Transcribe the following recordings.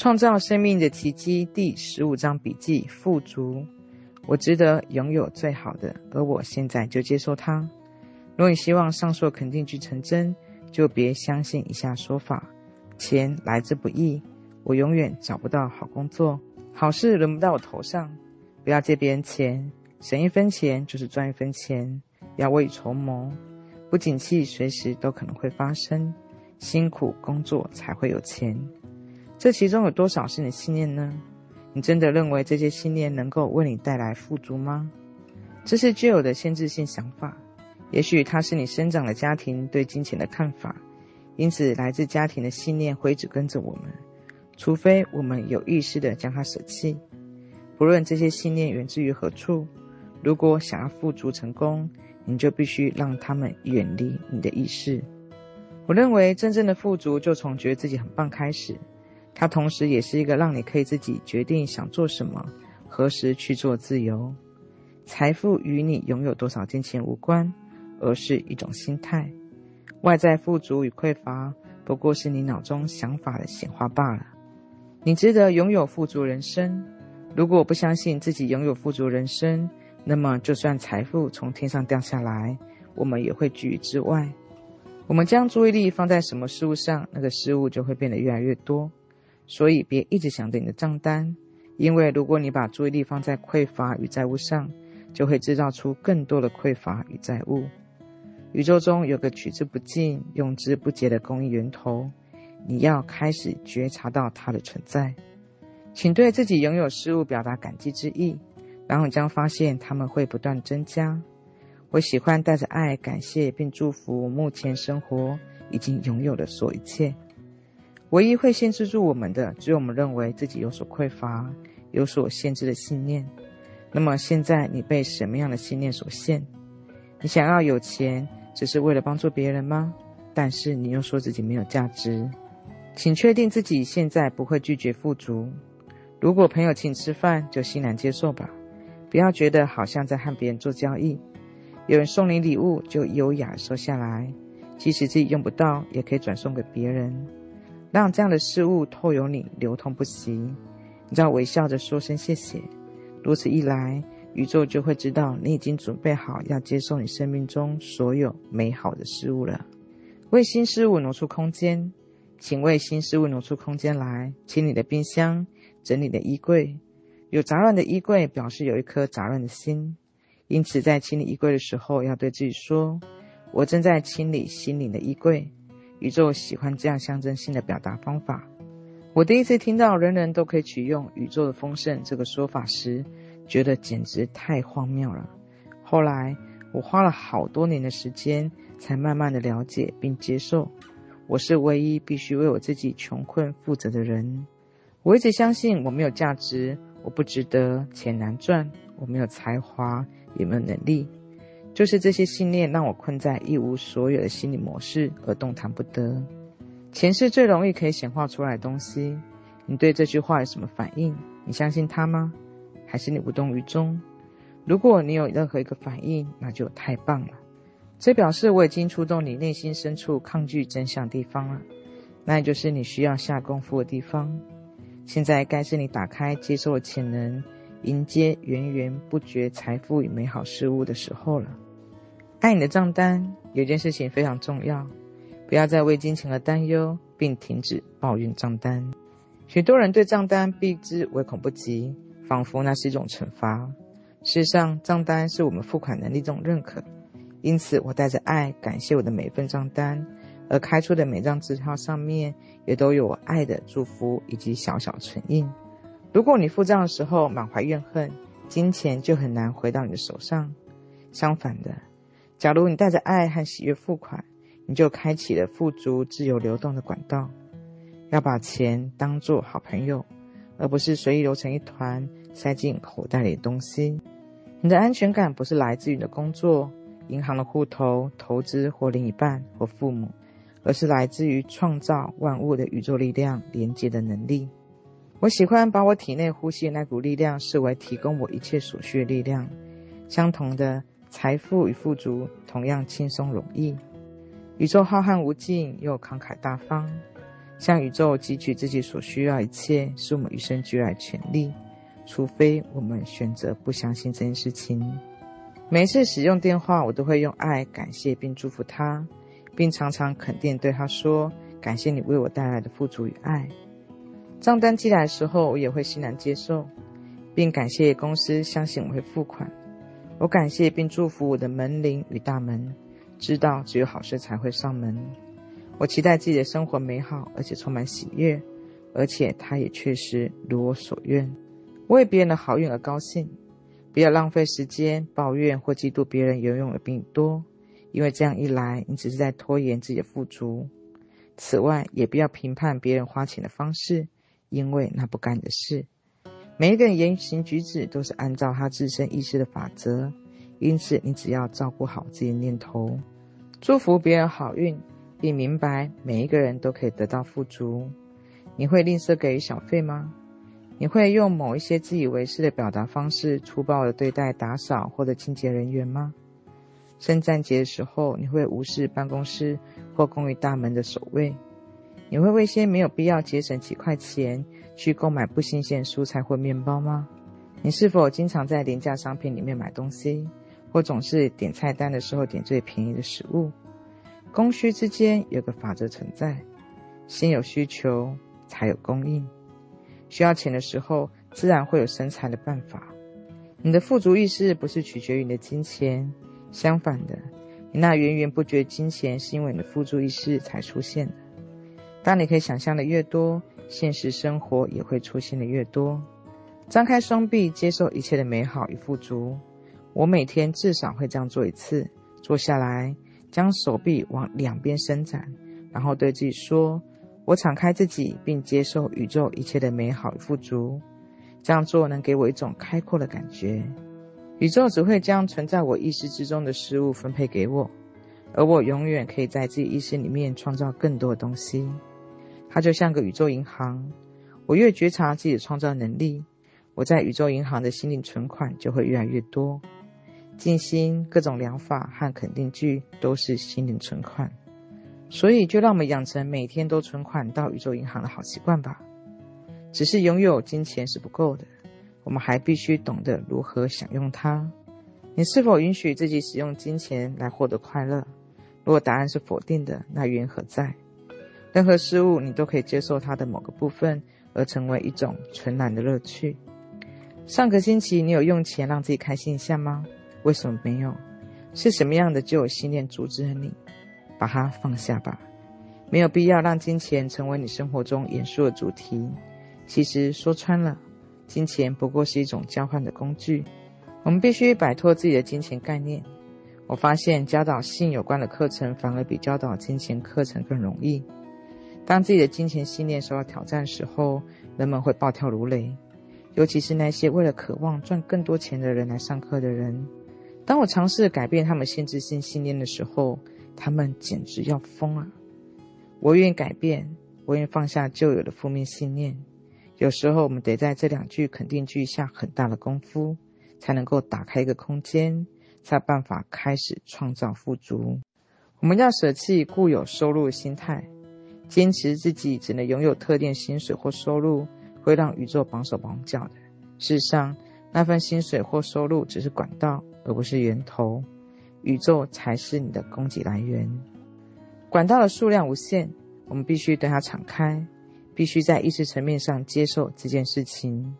创造生命的奇迹第十五章笔记：富足。我值得拥有最好的，而我现在就接受它。如果你希望上述肯定句成真，就别相信以下说法：钱来之不易，我永远找不到好工作，好事轮不到我头上。不要借别人钱，省一分钱就是赚一分钱。要未雨绸缪，不景气随时都可能会发生，辛苦工作才会有钱。这其中有多少是你信念呢？你真的认为这些信念能够为你带来富足吗？这是旧有的限制性想法，也许它是你生长的家庭对金钱的看法，因此来自家庭的信念会一直跟着我们，除非我们有意识的将它舍弃。不论这些信念源自于何处，如果想要富足成功，你就必须让他们远离你的意识。我认为真正的富足就从觉得自己很棒开始。它同时也是一个让你可以自己决定想做什么、何时去做自由。财富与你拥有多少金钱无关，而是一种心态。外在富足与匮乏不过是你脑中想法的显化罢了。你值得拥有富足人生。如果不相信自己拥有富足人生，那么就算财富从天上掉下来，我们也会拒之外。我们将注意力放在什么事物上，那个事物就会变得越来越多。所以，别一直想着你的账单，因为如果你把注意力放在匮乏与债务上，就会制造出更多的匮乏与债务。宇宙中有个取之不尽、用之不竭的供应源头，你要开始觉察到它的存在。请对自己拥有事物表达感激之意，然后你将发现它们会不断增加。我喜欢带着爱感谢并祝福目前生活已经拥有的所一切。唯一会限制住我们的，只有我们认为自己有所匮乏、有所限制的信念。那么现在你被什么样的信念所限？你想要有钱，只是为了帮助别人吗？但是你又说自己没有价值。请确定自己现在不会拒绝富足。如果朋友请吃饭，就欣然接受吧，不要觉得好像在和别人做交易。有人送你礼物，就优雅收下来，即使自己用不到，也可以转送给别人。让这样的事物透由你流通不息，你只要微笑着说声谢谢。如此一来，宇宙就会知道你已经准备好要接受你生命中所有美好的事物了。为新事物挪出空间，请为新事物挪出空间来。清理的冰箱，整理的衣柜。有杂乱的衣柜，表示有一颗杂乱的心。因此，在清理衣柜的时候，要对自己说：“我正在清理心灵的衣柜。”宇宙喜欢这样象征性的表达方法。我第一次听到人人都可以取用宇宙的丰盛这个说法时，觉得简直太荒谬了。后来，我花了好多年的时间，才慢慢的了解并接受，我是唯一必须为我自己穷困负责的人。我一直相信我没有价值，我不值得，钱难赚，我没有才华，也没有能力。就是这些信念让我困在一无所有的心理模式而动弹不得。钱是最容易可以显化出来的东西。你对这句话有什么反应？你相信它吗？还是你无动于衷？如果你有任何一个反应，那就太棒了。这表示我已经触动你内心深处抗拒真相的地方了。那也就是你需要下功夫的地方。现在该是你打开接受的潜能。迎接源源不绝财富与美好事物的时候了。爱你的账单，有件事情非常重要，不要再为金钱而担忧，并停止抱怨账单。许多人对账单避之唯恐不及，仿佛那是一种惩罚。事实上，账单是我们付款能力中认可。因此，我带着爱感谢我的每份账单，而开出的每张支票上面也都有我爱的祝福以及小小唇印。如果你付账的时候满怀怨恨，金钱就很难回到你的手上。相反的，假如你带着爱和喜悦付款，你就开启了富足、自由流动的管道。要把钱当作好朋友，而不是随意揉成一团塞进口袋里的东西。你的安全感不是来自于你的工作、银行的户头、投资或另一半或父母，而是来自于创造万物的宇宙力量连接的能力。我喜欢把我体内呼吸的那股力量视为提供我一切所需的力量。相同的，财富与富足同样轻松容易。宇宙浩瀚无尽又慷慨大方，向宇宙汲取自己所需要一切，是我们与生俱来的权利，除非我们选择不相信这件事情。每一次使用电话，我都会用爱感谢并祝福他，并常常肯定对他说：“感谢你为我带来的富足与爱。”账单寄来的时候，我也会欣然接受，并感谢公司相信我会付款。我感谢并祝福我的门铃与大门，知道只有好事才会上门。我期待自己的生活美好，而且充满喜悦，而且它也确实如我所愿。为别人的好运而高兴，不要浪费时间抱怨或嫉妒别人拥有的比你多，因为这样一来，你只是在拖延自己的富足。此外，也不要评判别人花钱的方式。因为那不干你的事，每一个人言行举止都是按照他自身意识的法则，因此你只要照顾好自己的念头，祝福别人好运，并明白每一个人都可以得到富足。你会吝啬给予小费吗？你会用某一些自以为是的表达方式粗暴地对待打扫或者清洁人员吗？圣诞节的时候，你会无视办公室或公寓大门的守卫？你会为些没有必要节省几块钱去购买不新鲜蔬菜或面包吗？你是否经常在廉价商品里面买东西，或总是点菜单的时候点最便宜的食物？供需之间有个法则存在：先有需求，才有供应。需要钱的时候，自然会有生财的办法。你的富足意识不是取决于你的金钱，相反的，你那源源不绝金钱是因为你的富足意识才出现的。当你可以想象的越多，现实生活也会出现的越多。张开双臂，接受一切的美好与富足。我每天至少会这样做一次。坐下来，将手臂往两边伸展，然后对自己说：“我敞开自己，并接受宇宙一切的美好与富足。”这样做能给我一种开阔的感觉。宇宙只会将存在我意识之中的事物分配给我，而我永远可以在自己意识里面创造更多的东西。它就像个宇宙银行，我越觉察自己的创造能力，我在宇宙银行的心灵存款就会越来越多。静心、各种疗法和肯定句都是心灵存款，所以就让我们养成每天都存款到宇宙银行的好习惯吧。只是拥有金钱是不够的，我们还必须懂得如何享用它。你是否允许自己使用金钱来获得快乐？如果答案是否定的，那原因何在？任何事物，你都可以接受它的某个部分，而成为一种纯然的乐趣。上个星期，你有用钱让自己开心一下吗？为什么没有？是什么样的旧有信念阻止了你？把它放下吧。没有必要让金钱成为你生活中严肃的主题。其实说穿了，金钱不过是一种交换的工具。我们必须摆脱自己的金钱概念。我发现教导性有关的课程，反而比教导金钱课程更容易。当自己的金钱信念受到挑战的时候，人们会暴跳如雷，尤其是那些为了渴望赚更多钱的人来上课的人。当我尝试改变他们限制性信念的时候，他们简直要疯了。我愿意改变，我愿意放下旧有的负面信念。有时候，我们得在这两句肯定句下很大的功夫，才能够打开一个空间，才有办法开始创造富足。我们要舍弃固有收入的心态。坚持自己只能拥有特定薪水或收入，会让宇宙绑手绑脚的。事实上，那份薪水或收入只是管道，而不是源头。宇宙才是你的供给来源。管道的数量无限，我们必须对它敞开，必须在意识层面上接受这件事情。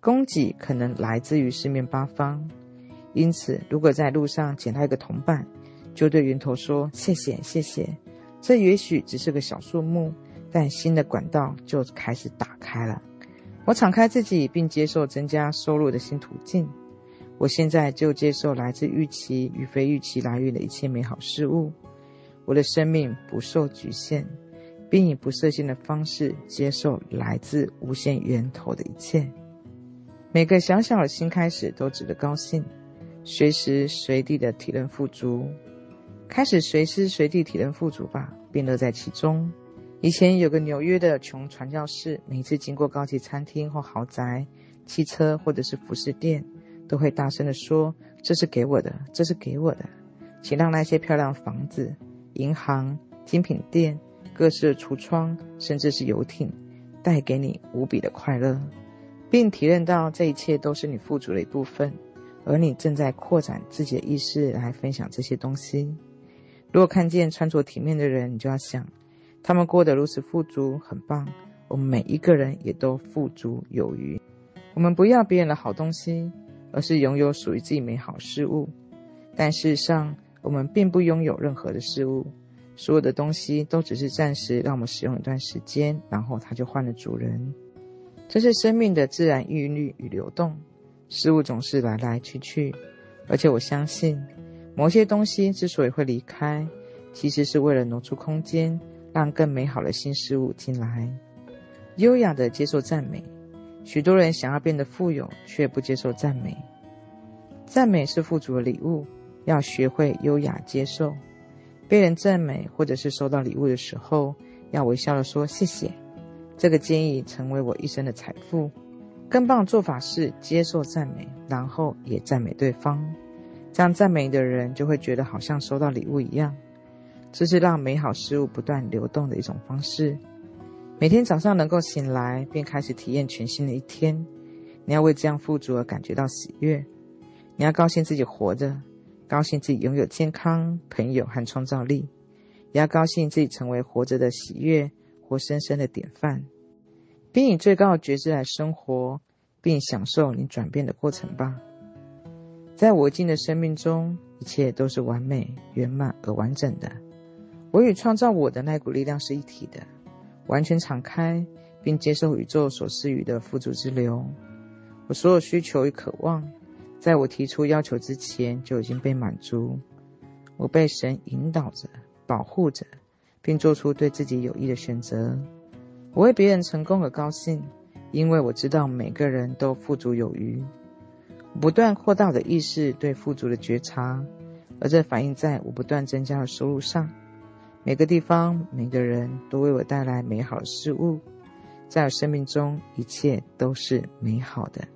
供给可能来自于四面八方，因此，如果在路上捡到一个同伴，就对源头说：“谢谢，谢谢。”这也许只是个小数目，但新的管道就开始打开了。我敞开自己，并接受增加收入的新途径。我现在就接受来自预期与非预期来源的一切美好事物。我的生命不受局限，并以不设限的方式接受来自无限源头的一切。每个小小的新开始都值得高兴，随时随地的体认富足。开始随时随地体验富足吧，并乐在其中。以前有个纽约的穷传教士，每次经过高级餐厅或豪宅、汽车或者是服饰店，都会大声地说：“这是给我的，这是给我的，请让那些漂亮房子、银行、精品店、各式橱窗，甚至是游艇，带给你无比的快乐，并体认到这一切都是你富足的一部分，而你正在扩展自己的意识来分享这些东西。如果看见穿着体面的人，你就要想，他们过得如此富足，很棒。我们每一个人也都富足有余。我们不要别人的好东西，而是拥有属于自己美好事物。但事实上，我们并不拥有任何的事物，所有的东西都只是暂时让我们使用一段时间，然后它就换了主人。这是生命的自然韵律与流动，事物总是来来去去，而且我相信。某些东西之所以会离开，其实是为了挪出空间，让更美好的新事物进来。优雅地接受赞美，许多人想要变得富有，却不接受赞美。赞美是富足的礼物，要学会优雅接受。被人赞美或者是收到礼物的时候，要微笑着说谢谢。这个建议成为我一生的财富。更棒的做法是接受赞美，然后也赞美对方。这样赞美的人就会觉得好像收到礼物一样，这是让美好事物不断流动的一种方式。每天早上能够醒来便开始体验全新的一天，你要为这样富足而感觉到喜悦。你要高兴自己活着，高兴自己拥有健康、朋友和创造力，也要高兴自己成为活着的喜悦、活生生的典范，并以最高的觉知来生活，并享受你转变的过程吧。在我今的生命中，一切都是完美、圆满而完整的。我与创造我的那股力量是一体的，完全敞开，并接受宇宙所赐予的富足之流。我所有需求与渴望，在我提出要求之前就已经被满足。我被神引导着、保护着，并做出对自己有益的选择。我为别人成功而高兴，因为我知道每个人都富足有余。不断扩大我的意识对富足的觉察，而这反映在我不断增加的收入上。每个地方、每个人都为我带来美好的事物，在我生命中，一切都是美好的。